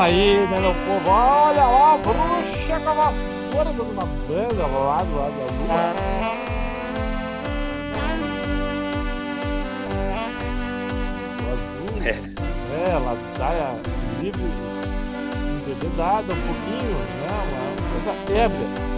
Tamo aí, né, meu povo? Olha lá, a bruxa com a vassoura dando uma banda lá do lado da lua. O azul. É, ela saia livre, embebedada um pouquinho, né? Uma coisa ébria.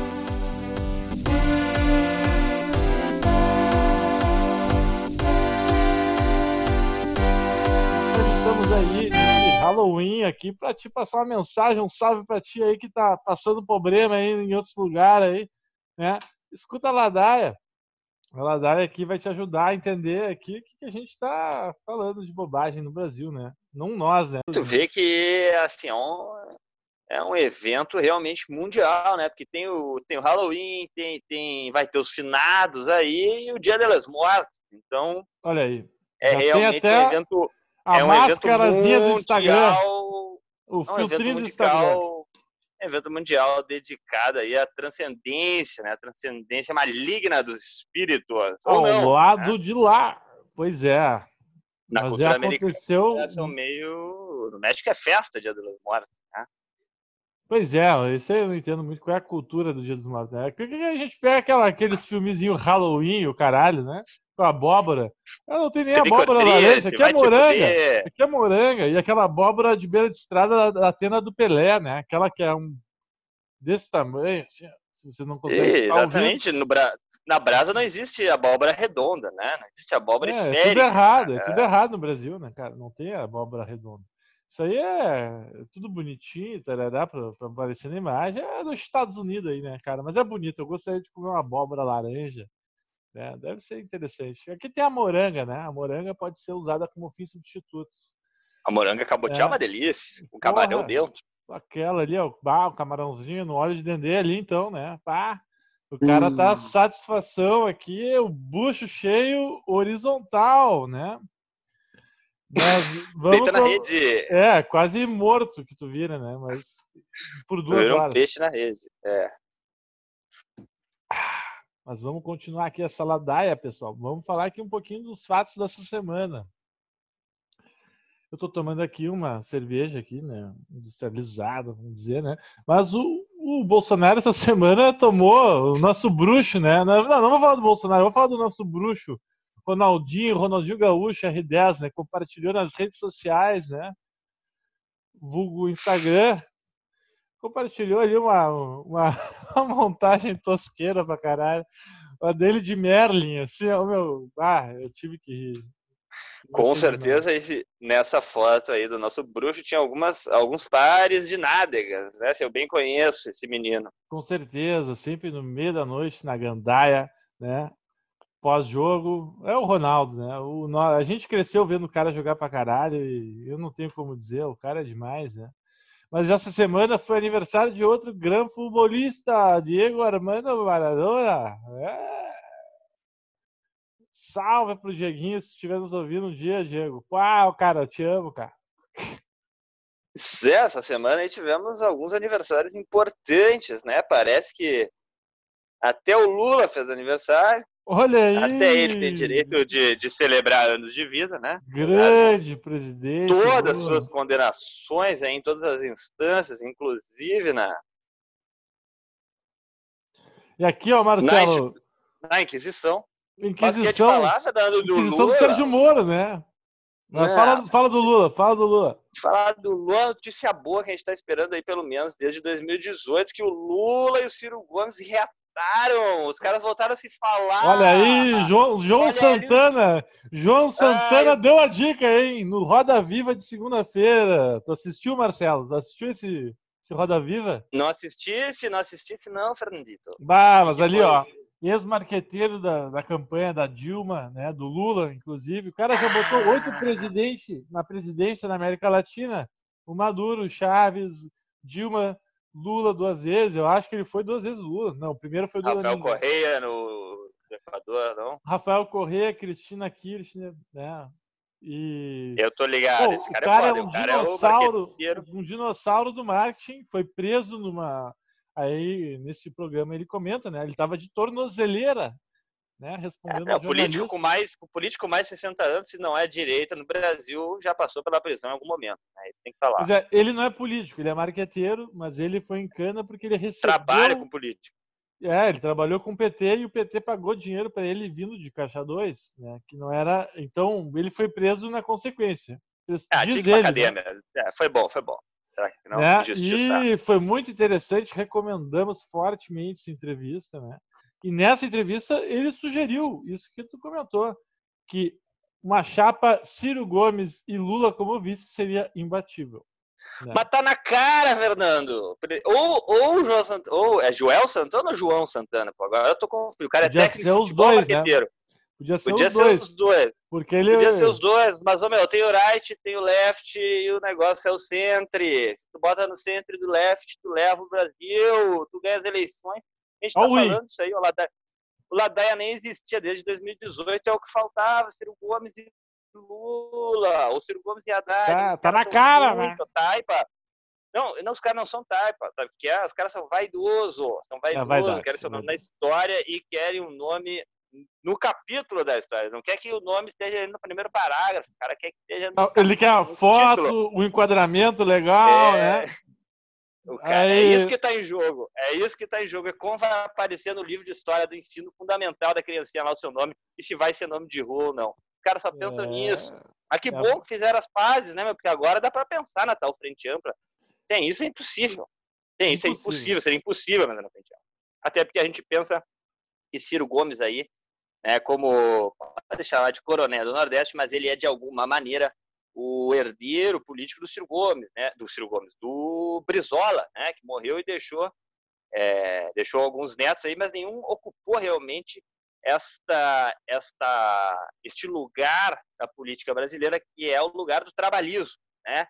Halloween aqui para te passar uma mensagem, um salve para ti aí que tá passando problema aí em outros lugares aí, né? Escuta a Ladaia. A Ladaia aqui vai te ajudar a entender aqui o que, a gente está falando de bobagem no Brasil, né? Não nós, né? Tu vê que assim, é um, é um evento realmente mundial, né? Porque tem o, tem o Halloween, tem, tem, vai ter os finados aí e o Dia delas Mortas. Então, Olha aí. é Já realmente até um evento. A é um evento máscarazinha do Instagram. mundial, O é um evento filtrinho do Instagram. é um evento mundial dedicado aí à transcendência, né? A transcendência maligna dos espíritos. Ou Ao não, lado né? de lá. Pois é. Na Mas cultura é, americana, aconteceu. são meio. No México é festa, Dia das Mortas. Pois é, isso aí eu não entendo muito qual é a cultura do Dia dos Mortos. Né? Por que a gente pega aquela, aqueles filmezinhos Halloween, o caralho, né? Com abóbora. Eu não tenho nem Trick or abóbora laranja, aqui é moranga. Aqui é moranga. E aquela abóbora de beira de estrada da, da tenda do Pelé, né? Aquela que é um desse tamanho, assim, se você não consegue. É, ouvindo. exatamente. No. Na brasa não existe abóbora redonda, né? Não existe abóbora É, é tudo esférica. errado, é tudo errado no Brasil, né, cara? Não tem abóbora redonda. Isso aí é tudo bonitinho, tarará, pra, pra aparecer na imagem. É dos Estados Unidos aí, né, cara? Mas é bonito. Eu gostaria de comer uma abóbora laranja. Né? Deve ser interessante. Aqui tem a moranga, né? A moranga pode ser usada como fim substituto. A moranga cabotiá é É. uma delícia. O camarão Porra. dentro. Aquela ali, ó, o camarãozinho no óleo de dendê ali, então, né? Pá. O cara tá Hum. satisfação aqui, o bucho cheio horizontal, né? Mas vamos na rede. É, quase morto que tu vira, né? Mas por duas Vira um horas. peixe na rede. É. Mas vamos continuar aqui essa ladaia, pessoal. Vamos falar aqui um pouquinho dos fatos dessa semana. Eu tô tomando aqui uma cerveja aqui, né? Industrializada, vamos dizer, né? Mas o, o Bolsonaro essa semana tomou o nosso bruxo, né? Não, não, não vou falar do Bolsonaro, vou falar do nosso bruxo, Ronaldinho, Ronaldinho Gaúcho, R10, né? Compartilhou nas redes sociais, né? Vulgo Instagram. Compartilhou ali uma, uma, uma montagem tosqueira pra caralho. A dele de Merlin, assim, ó, meu. Ah, eu tive que rir. Com certeza, esse- nessa foto aí do nosso bruxo tinha algumas, alguns pares de nádegas, né? Se eu bem conheço esse menino. Com certeza, sempre no meio da noite, na gandaia, né? Pós-jogo, é o Ronaldo, né? O, a gente cresceu vendo o cara jogar pra caralho e eu não tenho como dizer, o cara é demais, né? Mas essa semana foi aniversário de outro grande futebolista, Diego Armando Maradona. É. Salve pro Dieguinho, se estiver nos ouvindo um dia, Diego. Uau, cara, eu te amo, cara. Zé, Essa semana aí tivemos alguns aniversários importantes, né? Parece que até o Lula fez aniversário, Olha aí! até ele tem direito de, de celebrar anos de vida, né? Grande presidente. Todas as suas condenações aí, em todas as instâncias, inclusive na, E aqui, ó, Marcelo, na Inquisição. Quer te Inquisição, falar, Fernando, do Inquisição Lula? do Sérgio Moro, né? Não. fala, fala do Lula, fala do Lula. falar do Lula, notícia boa que a gente está esperando aí pelo menos desde 2018, que o Lula e o Ciro Gomes reataram, os caras voltaram a se falar. Olha aí, João, João Ah, Olha ali. Santana. João Santana isso. deu a dica, hein? No Roda Viva de segunda-feira. Tu assistiu, Marcelo? Tu assistiu esse, esse Roda Viva? Não assistisse, não assistisse não, Fernandito. Bah, mas ali, ó. Ex-marqueteiro da, da campanha da Dilma, né? Do Lula, inclusive. O cara já botou oito presidentes na presidência na América Latina. O Maduro, Chaves, Dilma, Lula duas vezes. Eu acho que ele foi duas vezes Lula. Não, o primeiro foi Lula. Rafael. Correia no Equador, não? Rafael Corrêa, Cristina Kirchner, né? E Eu tô ligado, Pô, esse o cara, cara é é foda, um o cara é o dinossauro, marqueteiro. um dinossauro do marketing, foi preso numa aí nesse programa ele comenta, né? Ele tava de tornozeleira, né? Respondendo é, o político com mais, o político mais 60 anos, se não é direita no Brasil, já passou pela prisão em algum momento. Né? Tem que falar. É, ele não é político, ele é marqueteiro, mas ele foi em cana porque ele recebeu. Trabalha com político. É, ele trabalhou com o PT e o PT pagou dinheiro para ele vindo de Caixa 2, né? Que não era. Então, ele foi preso na consequência. Ah, Diz ele, cadeia né? É, foi bom, foi bom. Não, né? E foi muito interessante, recomendamos fortemente essa entrevista, né? E nessa entrevista ele sugeriu isso que tu comentou, que uma chapa Ciro Gomes e Lula como vice seria imbatível. Né? Mas tá na cara, Fernando. Ou, ou, João Sant... ou é Joel Santana ou João Santana? Pô, agora eu tô com o cara é Podia técnico ser os dois, né? Podia ser, Podia os, ser dois, os dois. Porque ele... Podia ser os dois, mas, ô, meu, tem o right, tem o left e o negócio é o centre. Se tu bota no centro do left, tu leva o Brasil, tu ganha as eleições. A gente tá falando isso aí, o Ladaia, o Ladaia nem existia desde 2018, é o que faltava, Ciro Gomes e Lula, o Ciro Gomes e Haddad. Tá, tá na cara, né? Taipa. Não, não, os caras não são taipa, sabe? Que é, os caras são vaidosos, são é vaidosos, é querem seu nome na história e querem um nome no capítulo da história. Não quer que o nome esteja no primeiro parágrafo, o cara quer que esteja no Ele quer a foto, o um enquadramento legal, é... né? Cara, é isso que está em jogo. É isso que está em jogo. É como vai aparecer no livro de história do ensino fundamental da criancinha lá o seu nome e se vai ser nome de rua ou não. Os caras só pensam é... nisso. Mas que é... bom que fizeram as pazes, né, meu? Porque agora dá para pensar na tal frente ampla. Tem isso é impossível. Tem isso é impossível. Seria impossível mas na frente ampla. Até porque a gente pensa que Ciro Gomes aí, né, como pode chamar de coronel do Nordeste, mas ele é de alguma maneira o herdeiro político do Ciro Gomes, né, do Ciro Gomes, do Brizola, né, que morreu e deixou é, deixou alguns netos aí, mas nenhum ocupou realmente esta, esta, este lugar da política brasileira que é o lugar do trabalhismo, né?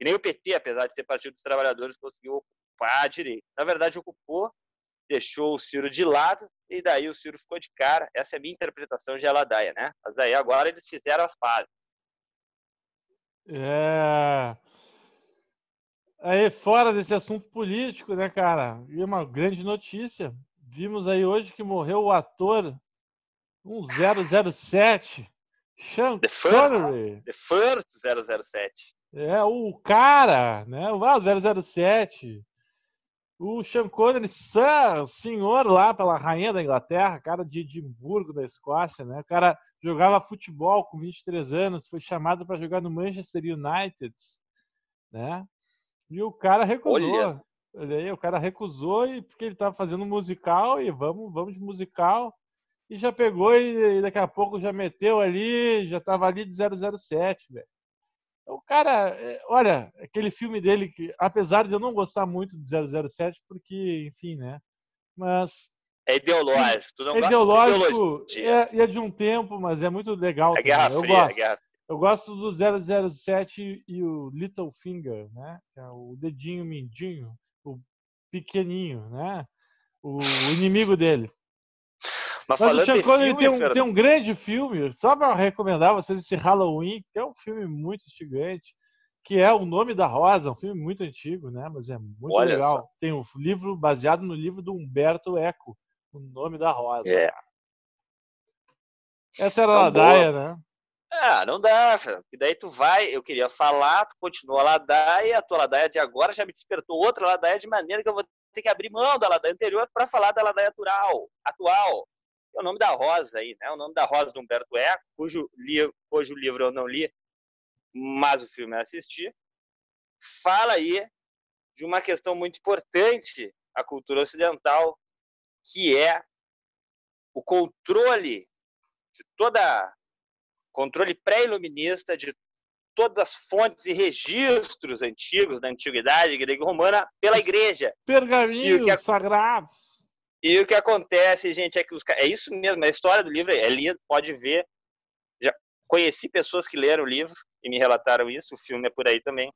E nem o PT, apesar de ser partido dos trabalhadores, conseguiu ocupar direito. Na verdade, ocupou, deixou o Ciro de lado e daí o Ciro ficou de cara. Essa é a minha interpretação de Aladaia, né? Mas aí agora eles fizeram as pazes. É. Aí, fora desse assunto político, né, cara? E uma grande notícia. Vimos aí hoje que morreu o ator 1007, Sean The first, Connery. The first 007. É, o cara, né? O ah, 007. O Sean Connery, senhor lá pela rainha da Inglaterra, cara de Edimburgo, da Escócia, né? O cara jogava futebol com 23 anos, foi chamado para jogar no Manchester United, né? E o cara recusou. Olha. Olha aí, o cara recusou e porque ele estava fazendo musical e vamos, vamos de musical. E já pegou e, e daqui a pouco já meteu ali, já estava ali de 007, velho. O cara, é, olha, aquele filme dele que, apesar de eu não gostar muito de 007, porque, enfim, né? Mas é ideológico. Tu não é ideológico, de é, é, de um tempo, mas é muito legal. É Guerra eu Fria, gosto. Guerra... Eu gosto do 007 e o Little Finger, né? Que é o dedinho mindinho, o pequenininho, né? O inimigo dele. Mas, Mas o Sean Connery tem, um, tem um grande filme, só para recomendar vocês esse Halloween, que é um filme muito instigante, que é O Nome da Rosa, um filme muito antigo, né? Mas é muito Olha legal. Só. Tem um livro baseado no livro do Humberto Eco, O Nome da Rosa. É. Essa era a Ladaia, né? Ah, não dá, porque daí tu vai, eu queria falar, tu continua a ladaia, a tua ladaia de agora já me despertou outra ladaia de maneira que eu vou ter que abrir mão da ladaia anterior para falar da ladaia atual, atual é o nome da Rosa aí, né? O nome da Rosa do Humberto Eco, cujo, livro, cujo livro eu não li, mas o filme eu assisti, fala aí de uma questão muito importante à cultura ocidental, que é o controle de toda controle pré-iluminista de todas as fontes e registros antigos da antiguidade grega e romana pela igreja. Pergaminhos é sagrados. E o que acontece, gente, é que os é isso mesmo, a história do livro é linda, pode ver. Já conheci pessoas que leram o livro e me relataram isso, o filme é por aí também.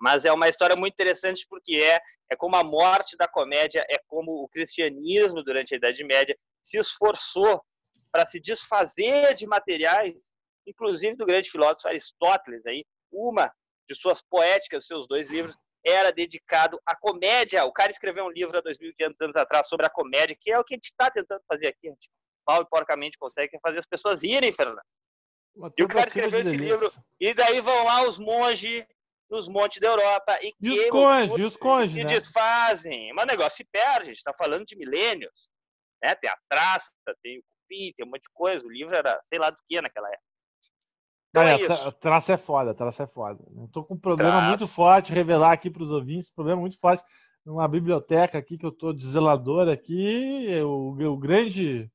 Mas é uma história muito interessante porque é é como a morte da comédia, é como o cristianismo durante a Idade Média se esforçou para se desfazer de materiais, inclusive do grande filósofo Aristóteles aí, uma de suas poéticas, seus dois livros era dedicado à comédia. O cara escreveu um livro há 2.500 anos atrás sobre a comédia, que é o que a gente está tentando fazer aqui. Gente. mal e porcamente consegue fazer as pessoas irem, Fernando. E o cara escreveu esse livro, e daí vão lá os monges nos montes da Europa e, e os conges, e os conges, né? desfazem. Mas o negócio se perde, a gente está falando de milênios. Né? Tem a traça, tem o cupim, tem um monte de coisa. O livro era sei lá do que naquela época. Então é, é traça é foda, traça é foda. Eu tô com um problema traça. muito forte, revelar aqui para os ouvintes, problema muito forte numa biblioteca aqui que eu tô de zelador aqui, o, o grande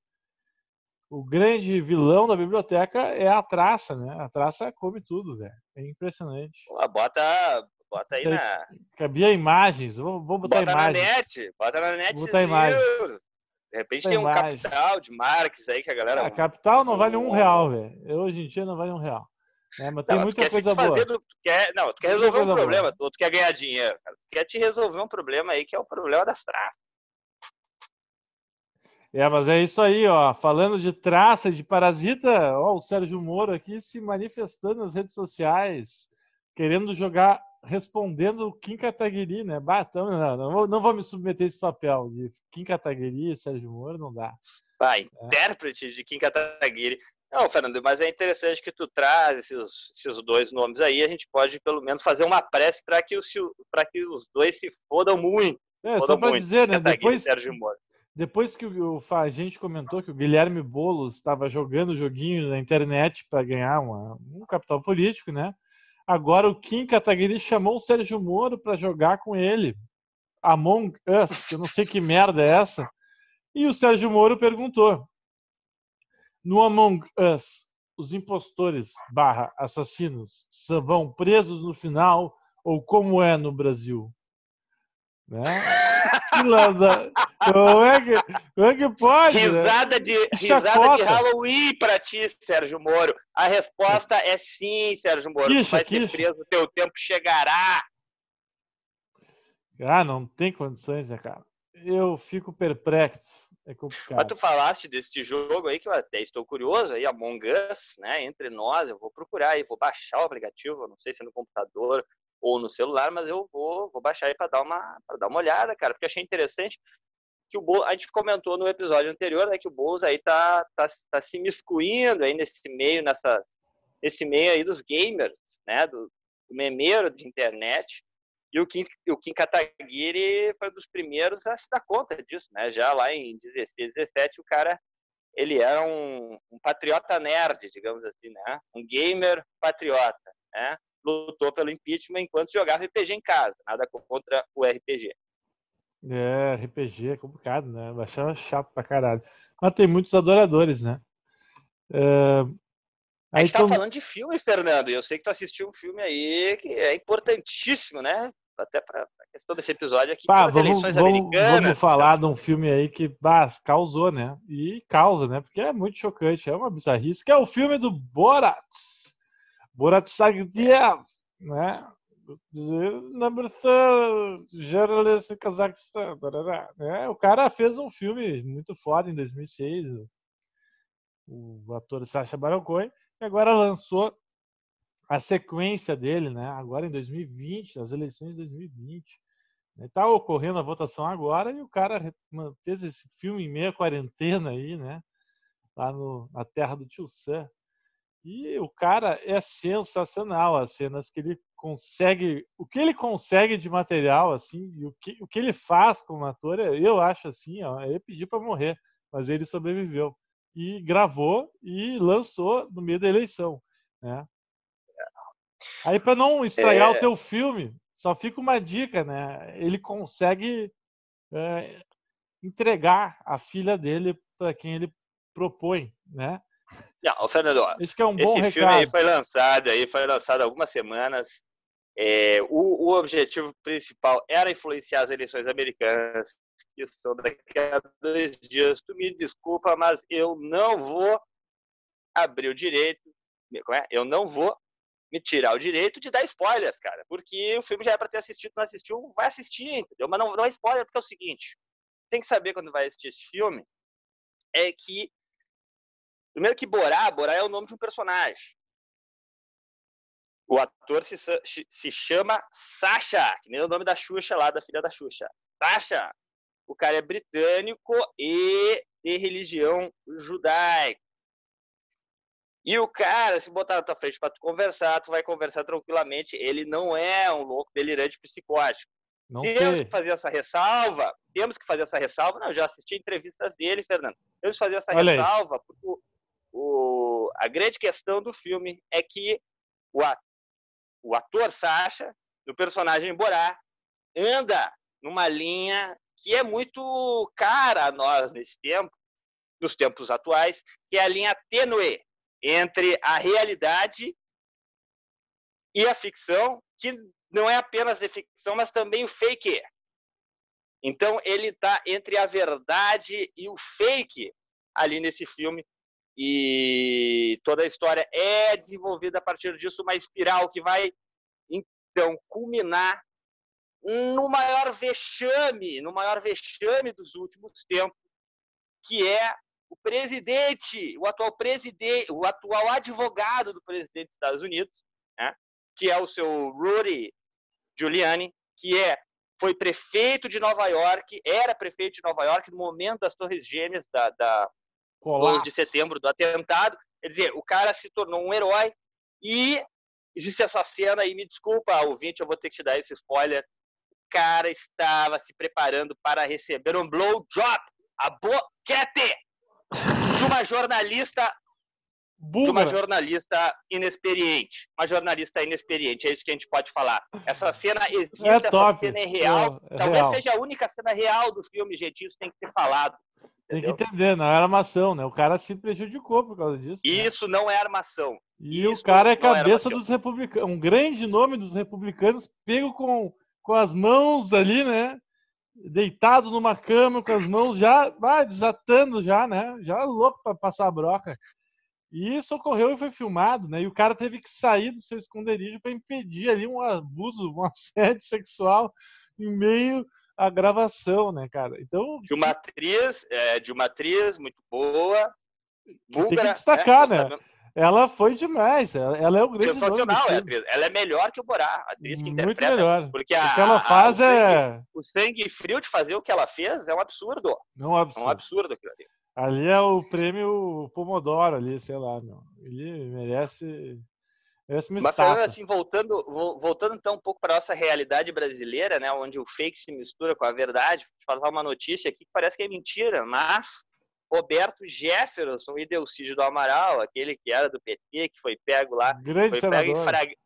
o grande vilão da biblioteca é a traça, né? A traça come tudo, velho. É impressionante. Pô, bota, bota aí na. Cabia imagens. Vou, vou botar bota imagens. Bota na net. Bota na net. Vou botar imagens. De repente tem um capital de marcas aí que a galera. A capital não vale um real, velho. Hoje em dia não vale um real. É, mas tem não, muita coisa boa. Tu quer, não, tu quer resolver um problema, boa. tu quer ganhar dinheiro, cara. Tu quer te resolver um problema aí que é o problema das traças. É, mas é isso aí, ó. Falando de traça, de parasita, ó, o Sérgio Moro aqui se manifestando nas redes sociais, querendo jogar, respondendo o Kim Kataguiri, né? Então, não, não, vou, não vou me submeter a esse papel de Kim Kataguiri, Sérgio Moro, não dá. Ah, intérprete de Kim Kataguiri. Não, Fernando, mas é interessante que tu traz esses, esses dois nomes aí. A gente pode, pelo menos, fazer uma prece para que, que os dois se fodam muito. É, fodam só para dizer, né? Depois, Sérgio Moro. Depois que o, a gente comentou que o Guilherme Boulos estava jogando joguinho na internet para ganhar uma, um capital político, né? Agora o Kim Kataguiri chamou o Sérgio Moro para jogar com ele. Among Us, que eu não sei que merda é essa. E o Sérgio Moro perguntou: No Among Us, os impostores barra assassinos vão presos no final ou como é no Brasil? Né? Como é que, como é que pode? Né? Risada, né? de, risada de Halloween para ti, Sérgio Moro. A resposta é sim, Sérgio Moro. Quixa, vai quixa. ser preso, teu tempo chegará. Ah, não tem condições, né, cara? Eu fico perplexo. É complicado. Mas tu falaste deste jogo aí que eu até estou curioso aí, Among Us, né? Entre nós, eu vou procurar aí, vou baixar o aplicativo, não sei se é no computador ou no celular, mas eu vou, vou baixar aí para dar uma para dar uma olhada, cara, porque achei interessante que o Bo, a gente comentou no episódio anterior, né, que o Boulos aí tá, tá, tá se miscuindo aí nesse meio nessa nesse meio aí dos gamers, né, do, do memeiro de internet. E o Kim, o Kim Kataguiri foi um dos primeiros a se dar conta disso, né? Já lá em 16, 17, o cara ele era um, um patriota nerd, digamos assim, né? Um gamer patriota, né? lutou pelo impeachment enquanto jogava RPG em casa, nada contra o RPG. É, RPG é complicado, né? Baixar chato pra caralho. Mas tem muitos adoradores, né? É... A gente tá falando de filme, Fernando, e eu sei que tu assistiu um filme aí que é importantíssimo, né? Até para a questão desse episódio aqui, Pá, vamos, eleições vamos, americanas. Vamos falar de um filme aí que bah, causou, né? E causa, né? Porque é muito chocante, é uma bizarrice, que é o filme do Borat. Borat Sagdiev, né? Number third, journalist Kazakhstan. Né? O cara fez um filme muito foda em 2006, o ator Sacha Baron Cohen, e agora lançou a sequência dele, né? Agora em 2020, as eleições de 2020. Está ocorrendo a votação agora e o cara fez esse filme em meia quarentena aí, né? Lá no, na terra do Tio Sam. E o cara é sensacional, as cenas que ele consegue, o que ele consegue de material, assim, e o que, o que ele faz como ator, é, eu acho assim, ó, ele pediu para morrer, mas ele sobreviveu. E gravou e lançou no meio da eleição, né? Aí para não estragar é... o teu filme, só fica uma dica, né? Ele consegue é, entregar a filha dele para quem ele propõe, né? Não, Fernando, Esse é um bom esse filme aí foi lançado aí, foi lançado algumas semanas. É, o, o, objetivo principal era influenciar as eleições americanas, que são daqui a dois dias. Tu me desculpa, mas eu não vou abrir o direito, é? eu não vou me tirar o direito de dar spoilers, cara, porque o filme já é para ter assistido, não assistiu, vai assistir, entendeu? Mas não, não é spoiler, porque é o seguinte, tem que saber quando vai assistir esse filme, é que Primeiro que Borá, Borá é o nome de um personagem. O ator se, se chama Sasha, que nem o nome da Xuxa lá, da filha da Xuxa. Sasha. O cara é britânico e de religião judaica. E o cara, se botar na tua frente para tu conversar, tu vai conversar tranquilamente. Ele não é um louco delirante psicótico. Não temos sei. que fazer essa ressalva. Temos que fazer essa ressalva. Não, eu já assisti entrevistas dele, Fernando. Temos que fazer essa Olha ressalva, aí. porque o, o, a grande questão do filme é que o, o ator Sacha, do personagem Borá, anda numa linha que é muito cara a nós nesse tempo, nos tempos atuais, que é a linha tênue entre a realidade e a ficção, que não é apenas de ficção, mas também o fake. Então ele está entre a verdade e o fake ali nesse filme e toda a história é desenvolvida a partir disso uma espiral que vai então culminar no maior vexame, no maior vexame dos últimos tempos, que é o presidente, o atual presidente, o atual advogado do presidente dos Estados Unidos, né, que é o seu Rudy Giuliani, que é foi prefeito de Nova York, era prefeito de Nova York no momento das Torres Gêmeas da, da 11 de setembro do atentado. Quer dizer, o cara se tornou um herói e existe essa cena e me desculpa, ouvinte, eu vou ter que te dar esse spoiler. O cara estava se preparando para receber um blowjob, a boquete de uma jornalista de uma jornalista inexperiente. Uma jornalista inexperiente, é isso que a gente pode falar. Essa cena existe, é essa cena é real. É, é Talvez real. seja a única cena real do filme, gente. Isso tem que ser falado. Tem que entender, não era armação, né? O cara se prejudicou por causa disso. Né? Isso né? não é armação. E Isso o cara é cabeça dos republicanos, um grande nome dos republicanos, pego com, com as mãos ali, né? Deitado numa cama, com as mãos já ah, desatando, já, né? Já louco para passar a broca. E isso ocorreu e foi filmado, né? E o cara teve que sair do seu esconderijo para impedir ali um abuso, um assédio sexual em meio à gravação, né, cara? Então de uma atriz, é, de uma atriz muito boa, búlgara, tem que destacar, né? né? Ela foi demais. Ela, ela é o grande Sensacional, é, atriz. Ela é melhor que o Borá, a atriz que Muito interpreta. melhor. Porque a, o que ela faz a, o é. Sangue, o sangue frio de fazer o que ela fez é um absurdo. Não é um absurdo. É um absurdo aquilo ali. Ali é o prêmio Pomodoro ali, sei lá, meu. Ele merece. Mas falando assim, voltando, voltando então um pouco para nossa realidade brasileira, né, onde o fake se mistura com a verdade, vou falar uma notícia aqui que parece que é mentira, mas Roberto Jefferson e Delcídio do Amaral, aquele que era do PT, que foi pego lá, Grande foi pego em frag...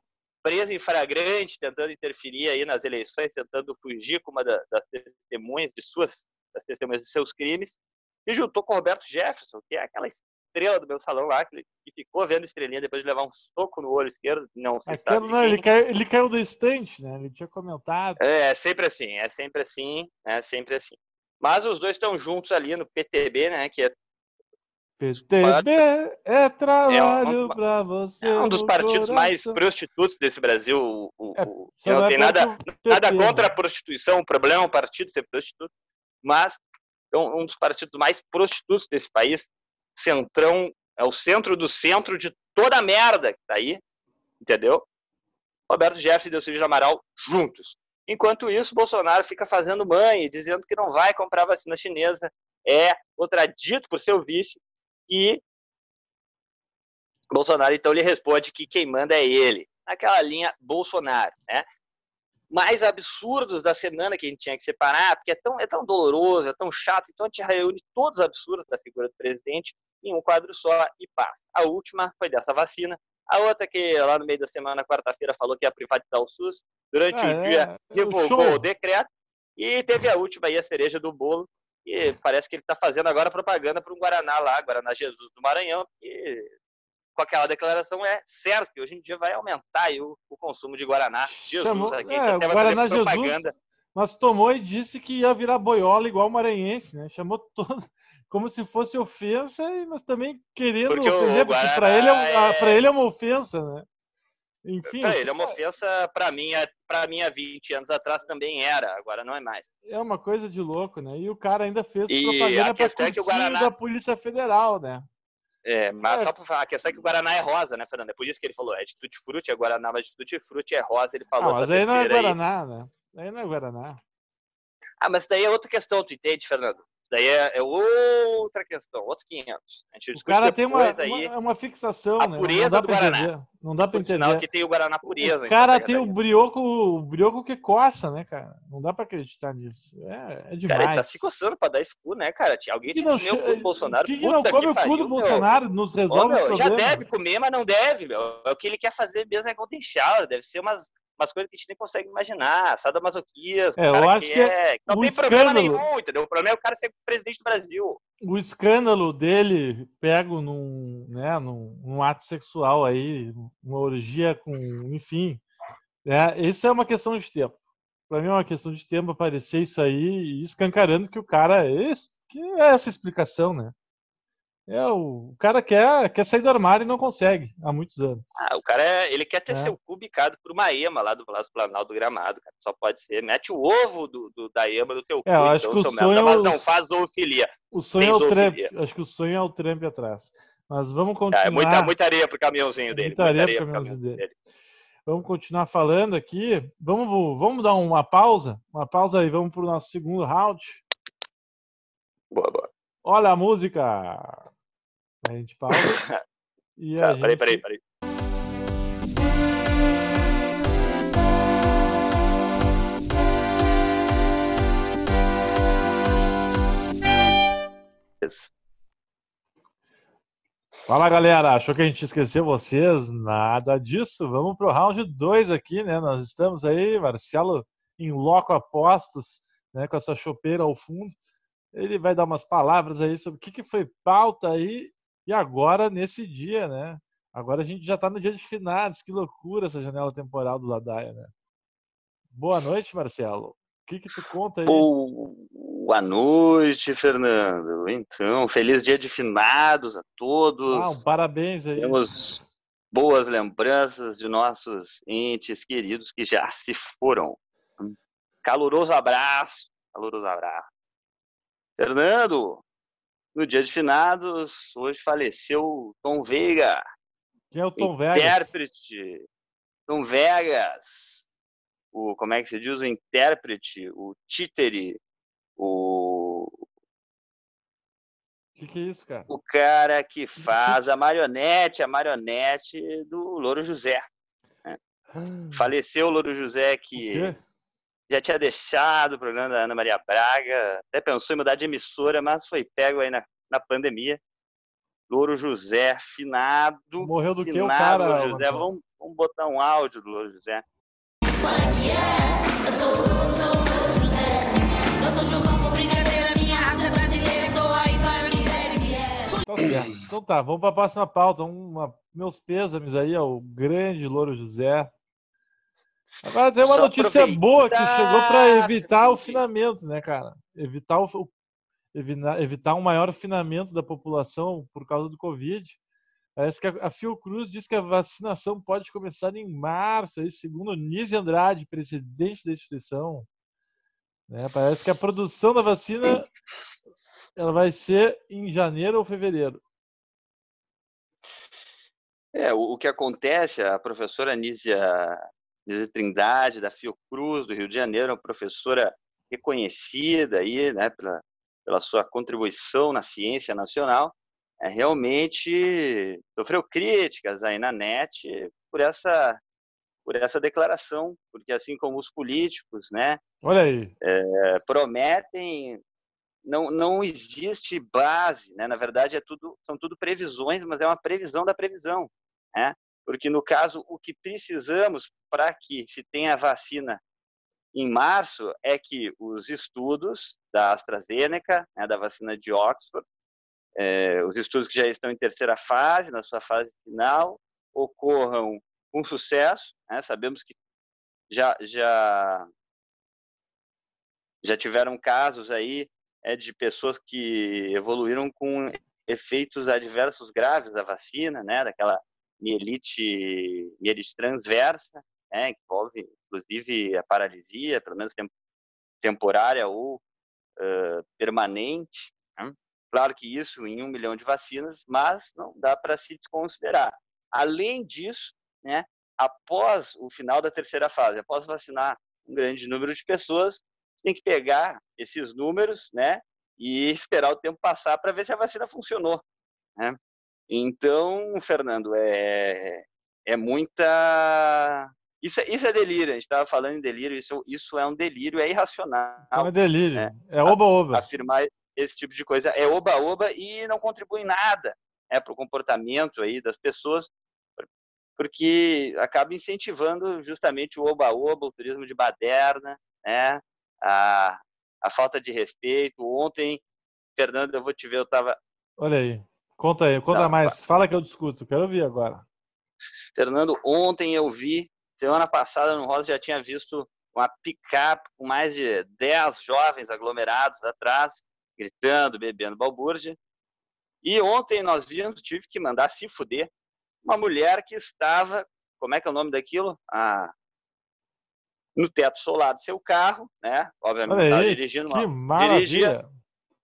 preso em flagrante, tentando interferir aí nas eleições, tentando fugir com uma das testemunhas de suas das testemunhas de seus crimes, se juntou com Roberto Jefferson, que é aquela estrela do meu salão lá, que, ficou vendo estrelinha depois de levar um soco no olho esquerdo, não se sabe. Não, ele, caiu, ele caiu do estante, né? Ele tinha comentado. É, é sempre assim, é sempre assim, é sempre assim. Mas os dois estão juntos ali no PTB, né? Que é PTB é trabalho é um, você. É um dos partidos coração. mais prostitutos desse Brasil. O, o, é, não tem nada, nada contra a prostituição, o problema é o partido ser prostituto, mas é um dos partidos mais prostitutos desse país. Centrão é o centro do centro de toda a merda que tá aí, entendeu? Roberto Jefferson e Delcídio de Amaral juntos. Enquanto isso, Bolsonaro fica fazendo mãe, dizendo que não vai comprar vacina chinesa. É contradito por seu vice e Bolsonaro então lhe responde que quem manda é ele. Naquela linha Bolsonaro, né? Mais absurdos da semana que a gente tinha que separar, porque é tão, é tão doloroso, é tão chato, então a gente reúne todos os absurdos da figura do presidente em um quadro só e passa. A última foi dessa vacina, a outra que lá no meio da semana, quarta-feira, falou que ia privatizar o SUS, durante ah, o dia é, divulgou o, o decreto, e teve a última aí, a cereja do bolo, e parece que ele está fazendo agora propaganda para um Guaraná lá, Guaraná Jesus do Maranhão, que com aquela declaração é certo que hoje em dia vai aumentar o, o, consumo de Guaraná. Jesus, Chamou, aqui, é, então Guaraná propaganda. Jesus, mas tomou e disse que ia virar boiola igual o maranhense, né? Chamou todo como se fosse ofensa, mas também querendo porque ofender, porque para ele, é, é... ele é uma ofensa, né? Enfim. Pra ele é uma ofensa, para mim, para mim há 20 anos atrás também era, agora não é mais. É uma coisa de louco, né? E o cara ainda fez e propaganda para é que o Guaraná... da Polícia Federal, né? É, mas é. só pra falar, a questão é que o Guaraná é rosa, né, Fernando? É por isso que ele falou, é de tutti frutti, é Guaraná, mas de tutti frutti é rosa, ele falou ah, mas aí não é Guaraná, aí. né? Aí não é Guaraná. Ah, mas daí é outra questão, tu entende, Fernando? Daí é, é, outra questão, outros 500. A gente o cara tem uma, aí, uma, uma, fixação, a né? pureza do Guaraná. Entender. Não dá para entender. Sinal que tem o Guaraná pureza. O cara tem o brioco, o brioco que coça, né, cara? Não dá para acreditar nisso. É, é demais. Cara, ele tá se coçando para dar escu, né, cara? Alguém tinha que comer o cu do Bolsonaro. Que, que não come o cu do Bolsonaro? Nos resolve Ô, meu, Já deve comer, mas não deve, meu. É o que ele quer fazer mesmo é contenchar. Deve ser umas umas coisas que a gente nem consegue imaginar, sadomasoquismo, é, eu acho que, é, não tem escândalo, problema nenhum, entendeu? O problema é o cara ser presidente do Brasil. O escândalo dele pego num, né, num, num ato sexual aí, uma orgia com, enfim, é, isso é uma questão de tempo. Para mim é uma questão de tempo aparecer isso aí escancarando que o cara, esse, que é essa explicação, né? É, o cara quer, quer sair do armário e não consegue, há muitos anos. Ah, o cara, é, ele quer ter é. seu cu bicado por uma ema lá do Palácio Planalto do Gramado, cara. Só pode ser. Mete o ovo do, do da ema no teu é, cu, eu acho então, que o sonho é mas não faz zoofilia. O sonho é o Trump. Acho que o sonho é o Trump atrás. Mas vamos continuar. É, muita, muita areia pro caminhãozinho dele. Muita, areia, areia pro caminhãozinho dele. dele. Vamos continuar falando aqui. Vamos, vamos dar uma pausa. Uma pausa aí, vamos pro nosso segundo round. Boa, boa. Olha a música. A gente pausa. e tá, a peraí, gente... peraí, peraí. Fala galera, achou que a gente esqueceu vocês? Nada disso. Vamos pro round 2 aqui, né? Nós estamos aí, Marcelo em loco apostos, né, com a sua chopeira ao fundo. Ele vai dar umas palavras aí sobre o que, que foi pauta aí e agora, nesse dia, né? Agora a gente já está no dia de finados. Que loucura essa janela temporal do Ladaia, né? Boa noite, Marcelo. O que, que tu conta aí? Boa noite, Fernando. Então, feliz dia de finados a todos. Ah, um parabéns aí. Temos boas lembranças de nossos entes queridos que já se foram. caloroso abraço, caloroso abraço. Fernando, no dia de finados, hoje faleceu Tom Veiga. Quem é o Tom Vegas? Intérprete. Tom Vegas. O, como é que se diz? O intérprete, o títere, o... O que, que é isso, cara? O cara que faz a marionete, a marionete do Louro José. Né? Ah. Faleceu o Louro José que já tinha deixado o programa da Ana Maria Braga, até pensou em mudar de emissora, mas foi pego aí na, na pandemia. Louro José, finado. Morreu do finado, que o cara? Louro José. Vamos, vamos botar um áudio do Louro José. Tá certo. Então tá, vamos para a próxima pauta. Uma, meus pêsames aí ao grande Louro José. Agora tem uma Só notícia boa que chegou para evitar o finamento, né, cara? Evitar, o, evitar um maior finamento da população por causa do Covid. Parece que a Fiocruz diz que a vacinação pode começar em março, aí, segundo Nise Andrade, presidente da instituição. Né? Parece que a produção da vacina ela vai ser em janeiro ou fevereiro. É, o, o que acontece, a professora Nízia Nise Trindade, da Fiocruz, do Rio de Janeiro, uma professora reconhecida aí, né, pela, pela sua contribuição na ciência nacional, é, realmente sofreu críticas aí na net por essa por essa declaração, porque assim como os políticos, né, Olha aí. É, prometem, não, não existe base, né? Na verdade é tudo são tudo previsões, mas é uma previsão da previsão, né? Porque, no caso, o que precisamos para que se tenha vacina em março é que os estudos da AstraZeneca, né, da vacina de Oxford, é, os estudos que já estão em terceira fase, na sua fase final, ocorram com sucesso. Né? Sabemos que já, já, já tiveram casos aí é, de pessoas que evoluíram com efeitos adversos graves da vacina, né? daquela mielite, mielite transversa, né, envolve inclusive a paralisia, pelo menos temporária ou uh, permanente. Né? Claro que isso em um milhão de vacinas, mas não dá para se desconsiderar. Além disso, né, após o final da terceira fase, após vacinar um grande número de pessoas, tem que pegar esses números, né, e esperar o tempo passar para ver se a vacina funcionou. Né? Então, Fernando, é, é muita. Isso, é, isso é delírio, a gente estava falando em delírio, isso, isso é um delírio, é irracional. É delírio, né? é oba-oba. Afirmar esse tipo de coisa é oba-oba e não contribui nada né, para o comportamento aí das pessoas, porque acaba incentivando justamente o oba-oba, o turismo de baderna, né, a, a falta de respeito. Ontem, Fernando, eu vou te ver, eu estava... Olha aí, conta aí, conta Não, mais, fala que eu discuto, quero ouvir agora. Fernando, ontem eu vi, semana passada no Rosa já tinha visto uma picape com mais de 10 jovens aglomerados atrás, gritando, bebendo balbúrdia. E ontem nós vimos, tive que mandar se fuder, uma mulher que estava, como é que é o nome daquilo? Ah, no teto solar do seu carro, né? Obviamente, estava dirigindo uma. Dirigia,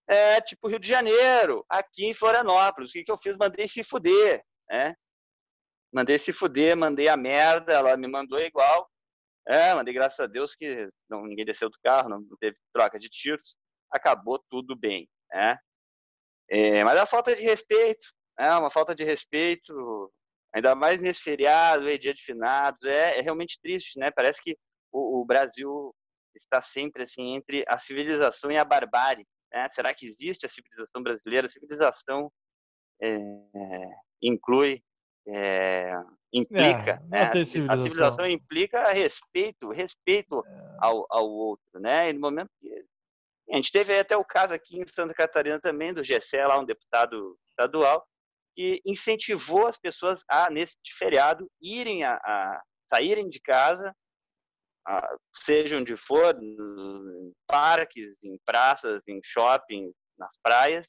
é, tipo Rio de Janeiro, aqui em Florianópolis. O que, que eu fiz? Mandei se fuder, né? Mandei se fuder, mandei a merda, ela me mandou igual. É, mandei graças a Deus que não, ninguém desceu do carro, não teve troca de tiros. Acabou tudo bem, né? É, mas é uma falta de respeito, é uma falta de respeito, ainda mais nesse feriado, é dia de finados, é, é realmente triste, né? Parece que o, o, Brasil está sempre assim entre a civilização e a barbárie. Né? Será que existe a civilização brasileira? A civilização é, inclui é, implica, é, né? a civilização implica respeito, respeito é. ao, ao outro, né? E no momento que a gente teve até o caso aqui em Santa Catarina também do Gessé, lá um deputado estadual, que incentivou as pessoas a nesse feriado irem a, a saírem de casa, seja onde for, em parques, em praças, em shoppings, nas praias,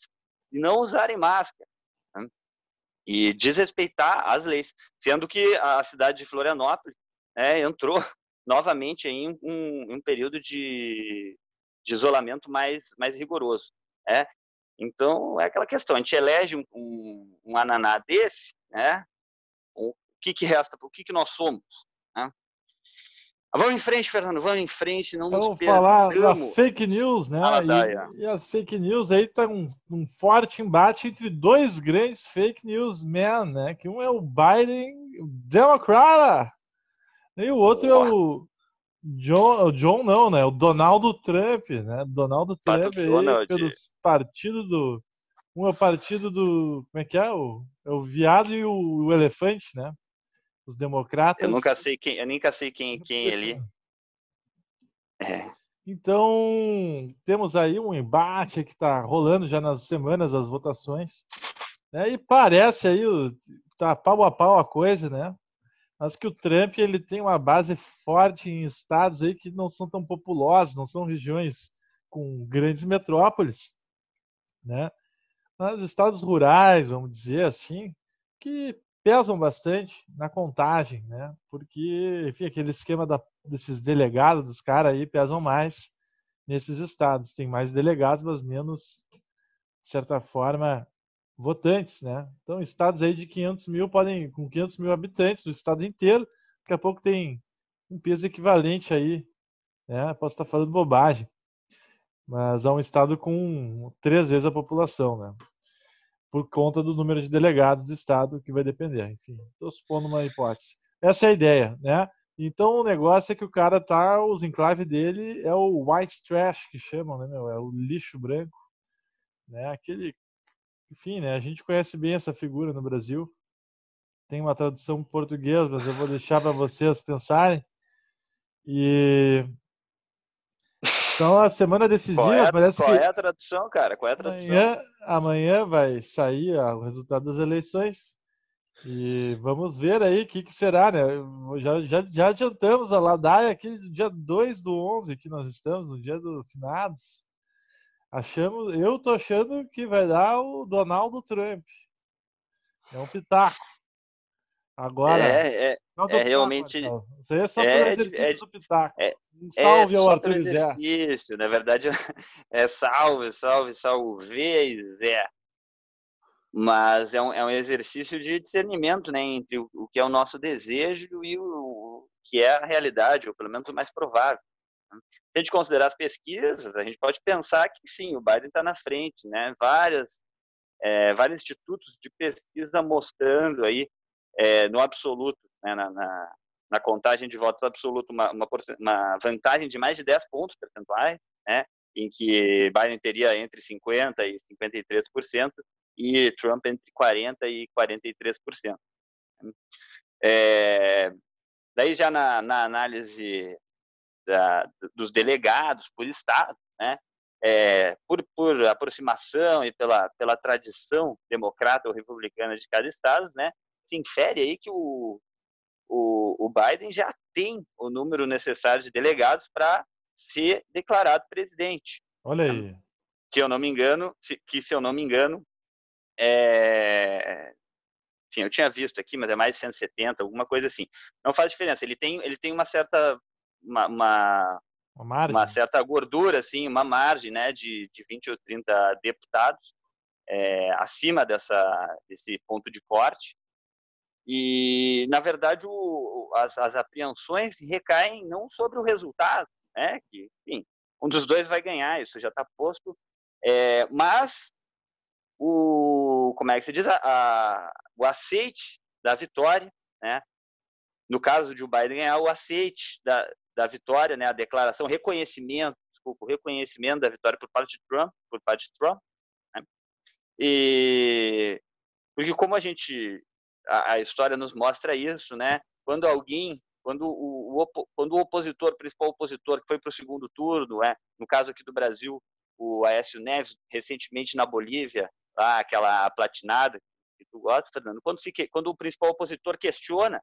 e não usarem máscara e desrespeitar as leis, sendo que a cidade de Florianópolis né, entrou novamente em um, um período de, de, isolamento mais, mais rigoroso. Né? Então, é aquela questão, a gente elege um, um, um ananá desse, né? o que, que resta, o que, que nós somos? Né? Vamos em frente, Fernando, vamos em frente, não vamos falar da fake news, né? E, e, as fake news aí tá um, um, forte embate entre dois grandes fake news men, né? Que um é o Biden, o Democrata, e o outro Boa. é o John, o John não, né? O Donald Trump, né? Donald Trump aí, Donald. pelos partidos do um é o partido do como é que é o, é o viado e o, o elefante, né? Os democratas. Eu nunca sei quem, eu nunca sei quem, quem é ali. É. Então, temos aí um embate que está rolando já nas semanas as votações. Né? E parece aí, tá pau a pau a coisa, né? Mas que o Trump ele tem uma base forte em estados aí que não são tão populosos, não são regiões com grandes metrópoles, né? Mas estados rurais, vamos dizer assim, que pesam bastante na contagem, né? Porque, enfim, aquele esquema da, desses delegados, dos caras aí, pesam mais nesses estados. Tem mais delegados, mas menos, de certa forma, votantes, né? Então, estados aí de 500 mil podem, com 500 mil habitantes, o estado inteiro, daqui a pouco tem um peso equivalente aí, né? Posso estar falando bobagem, mas é um estado com três vezes a população, né? Por conta do número de delegados do Estado, que vai depender. Enfim, estou supondo uma hipótese. Essa é a ideia, né? Então o negócio é que o cara tá, os enclaves dele é o white trash que chamam, né, meu? É o lixo branco, né? Aquele, enfim, né? A gente conhece bem essa figura no Brasil. Tem uma tradução portuguesa, mas eu vou deixar para vocês pensarem. E então a semana decisiva qual é, parece qual que. Qual é a tradução, cara? Qual é a tradução? Amanhã, amanhã vai sair o resultado das eleições. E vamos ver aí o que, que, será, né? Já, já, já adiantamos a ladaia aqui no dia 2 do 11 que nós estamos, no dia do finados. Achamos, eu tô achando que vai dar o Donald Trump. É um pitaco. Agora. É, é, é realmente. Isso aí é só é, é, do Pitaco. É, um salve ao Arthur exercício. Na verdade, é salve, salve, salve, Zé. Mas é um, é um exercício de discernimento né, entre o, o que é o nosso desejo e o, o que é a realidade, ou pelo menos o mais provável. a gente considerar as pesquisas, a gente pode pensar que sim, o Biden está na frente, né? Várias, é, vários institutos de pesquisa mostrando aí, é, no absoluto, né? na, na, na, contagem de votos absoluto, uma, uma, uma, vantagem de mais de 10 pontos percentuais, né? Em que Biden teria entre 50% e 53%, e Trump entre 40% e 43%. É, daí já na, na análise da, dos delegados por estado, né? É, por, por aproximação e pela, pela tradição democrata ou republicana de cada estado, né? Se infere aí que o, o, o Biden já tem o número necessário de delegados para ser declarado presidente. Olha aí. Que eu não me engano, que se eu não me engano, é, enfim, eu tinha visto aqui, mas é mais de 170, alguma coisa assim. Não faz diferença. Ele tem, ele tem uma certa uma, uma, uma, uma certa gordura, assim, uma margem, né, de, de 20 ou 30 deputados é, acima dessa desse ponto de corte. E na verdade o, as, as apreensões recaem não sobre o resultado, né, que enfim, um dos dois vai ganhar, isso já está posto, é, mas o como é que se diz a, a, o aceite da vitória, né? No caso de o Biden ganhar o aceite da, da vitória, né? A declaração, reconhecimento, desculpa, o reconhecimento da vitória por parte de Trump, por parte de Trump, né? E porque como a gente a, a, história nos mostra isso, né? Quando alguém, quando o, o quando o opositor, principal opositor que foi para o segundo turno, é, no caso aqui do Brasil, o Aécio Neves, recentemente na Bolívia, lá, aquela platinada que tu gosta, Fernando, quando, se, quando o principal opositor questiona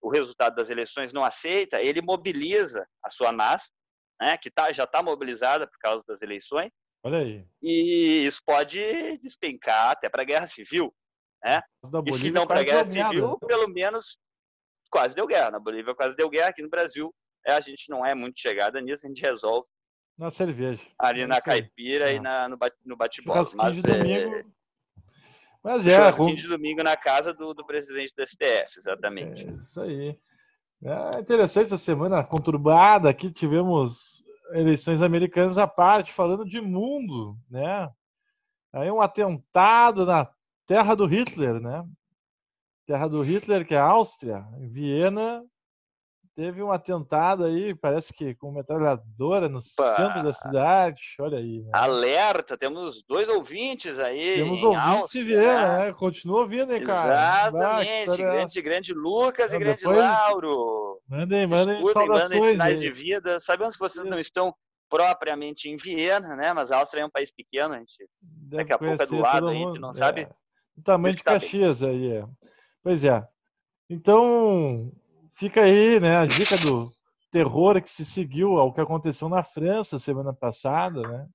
o resultado das eleições, não aceita, ele mobiliza a sua massa, né, que tá, já está mobilizada por causa das eleições, Olha aí. E isso pode despencar até para a guerra civil. Né? E se não para a guerra civil, né? pelo menos quase deu guerra. Na Bolívia quase deu guerra. Aqui no Brasil, é, a gente não é muito chegada nisso, a gente resolve na cerveja. Ali na caipira e na, no, no bate-bola. Mas, é... Mas é. De domingo na casa do, do presidente do STF, exatamente. É isso aí. É interessante essa semana conturbada aqui. Tivemos eleições americanas à parte, falando de mundo, né? Aí um atentado na terra do Hitler, né? Terra do Hitler, que é a Áustria, em Viena, teve um atentado aí, parece que com metralhadora no Opa. centro da cidade. Olha aí. Né? Alerta, temos dois ouvintes aí. Temos ouvintes Áustria, se ver, né? Continua ouvindo, hein, cara? Exatamente. Ah, grande, grande Lucas e grande depois... Lauro. Mandem, mandem Escutem, mandem sinais aí. de vida. Sabemos que vocês não estão propriamente em Viena, né? Mas a Áustria é um país pequeno, a gente Deve daqui a pouco é do lado, a gente não é. sabe. O tamanho de Caxias bem. aí, é. Pois é. Então, fica aí, né, a dica do terror que se seguiu ao que aconteceu na França semana passada, né?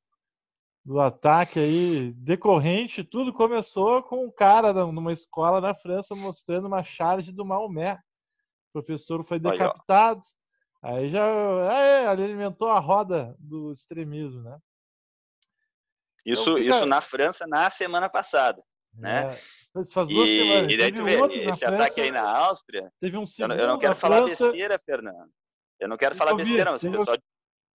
Do ataque aí decorrente, tudo começou com um cara numa escola na França mostrando uma charge do Maomé. O professor foi decapitado. Aí já é, alimentou a roda do extremismo, né? Isso, então, fica... isso na França na semana passada, né? É. Faz duas e, semanas. E daí tu vê, esse França, ataque aí na Áustria. Teve um segundo. Eu não, eu não quero falar França, besteira, Fernando. Eu não quero falar besteira, mas teve,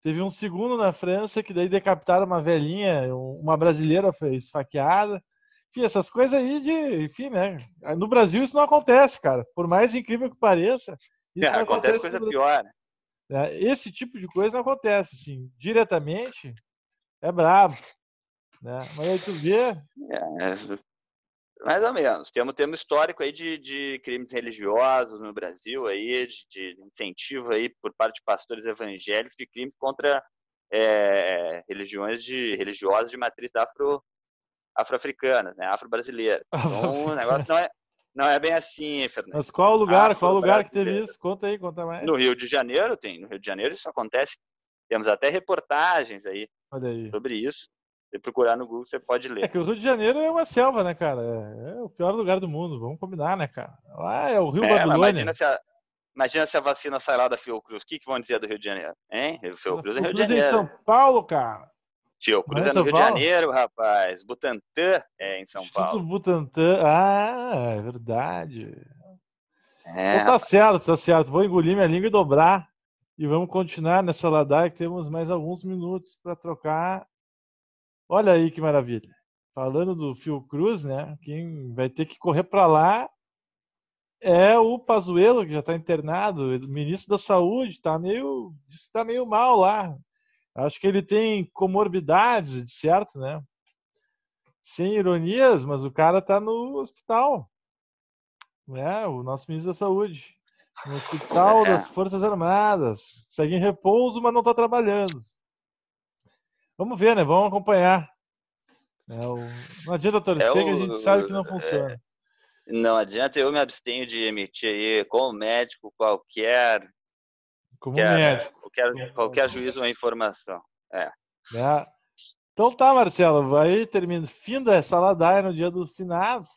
Teve um segundo na França que daí decapitaram uma velhinha, uma brasileira foi esfaqueada. Enfim, essas coisas aí de. Enfim, né? No Brasil isso não acontece, cara. Por mais incrível que pareça. Isso é, acontece coisa pior. É, esse tipo de coisa não acontece, assim, diretamente. É brabo. Né? Mas aí tu vê. É, mais ou menos. Temos, temos histórico aí de, de crimes religiosos no Brasil, aí, de, de, incentivo aí por parte de pastores evangélicos de crimes contra é, religiões de, religiosas de matriz afro, afro-africana, né, afro-brasileira. Então, o negócio não é, não é bem assim, Fernando. Mas qual lugar, qual lugar que teve isso? Conta aí, conta mais. No Rio de Janeiro tem, no Rio de Janeiro isso acontece. Temos até reportagens aí, aí. sobre isso você procurar no Google, você pode ler. É que o Rio de Janeiro é uma selva, né, cara? É, é o pior lugar do mundo, vamos combinar, né, cara? Lá é o Rio é, Babilônia. Imagina se, a, imagina se a vacina sai lá da Fiocruz. O que, que vão dizer do Rio de Janeiro? Hein? Fiocruz é Rio de Janeiro. em São Paulo, cara. Fiocruz é, é no Rio Paulo? de Janeiro, rapaz. Butantan é em São Instituto Paulo. Butantan. Ah, é verdade. É, então, tá rapaz. certo, tá certo. Vou engolir minha língua e dobrar. E vamos continuar nessa ladaia que temos mais alguns minutos para trocar. Olha aí que maravilha. Falando do Phil Cruz, né? Quem vai ter que correr para lá é o Pazuello, que já está internado, ministro da Saúde, está meio, está meio mal lá. Acho que ele tem comorbidades, de certo, né? Sem ironias, mas o cara está no hospital. É, o nosso ministro da Saúde. No hospital é. das Forças Armadas. Segue em repouso, mas não está trabalhando. Vamos ver, né? Vamos acompanhar. É, o... Não adianta torcer é o... que a gente sabe que não funciona. Não adianta, eu me abstenho de emitir aí, como médico, qualquer. Como qualquer, médico. Qualquer, qualquer juízo uma informação. É. é. Então tá, Marcelo, vai terminar. Fim dessa ladaia no dia dos finados.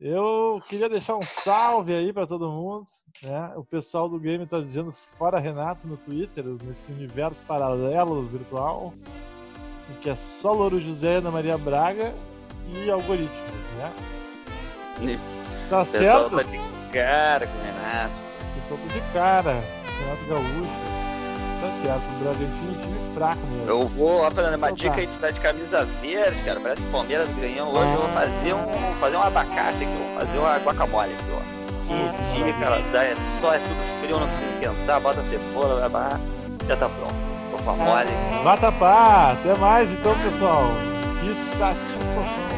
Eu queria deixar um salve aí para todo mundo. Né? O pessoal do game está dizendo fora Renato no Twitter, nesse universo paralelo virtual, que é só Louro José, Ana Maria Braga e algoritmos, né? Tá certo? Tá de cara com o Renato. O pessoal tá de cara. Renato Gaúcho. Tá certo, o Bragantino é um time fraco mesmo. Eu vou, ó, Fernando, uma então dica tá. aí, tu tá de camisa verde, cara. Parece que o Palmeiras ganhou hoje. Ah. Eu vou ah. fazer um, fazer um abacate aqui, vou fazer uma guacamole aqui, ó. Que dia, cara, dá, é só é tudo frio, não precisa esquentar, bota cebola, vai, já tá pronto. Guacamole. Ah, Vatapá, até mais então, pessoal. Que satisfação.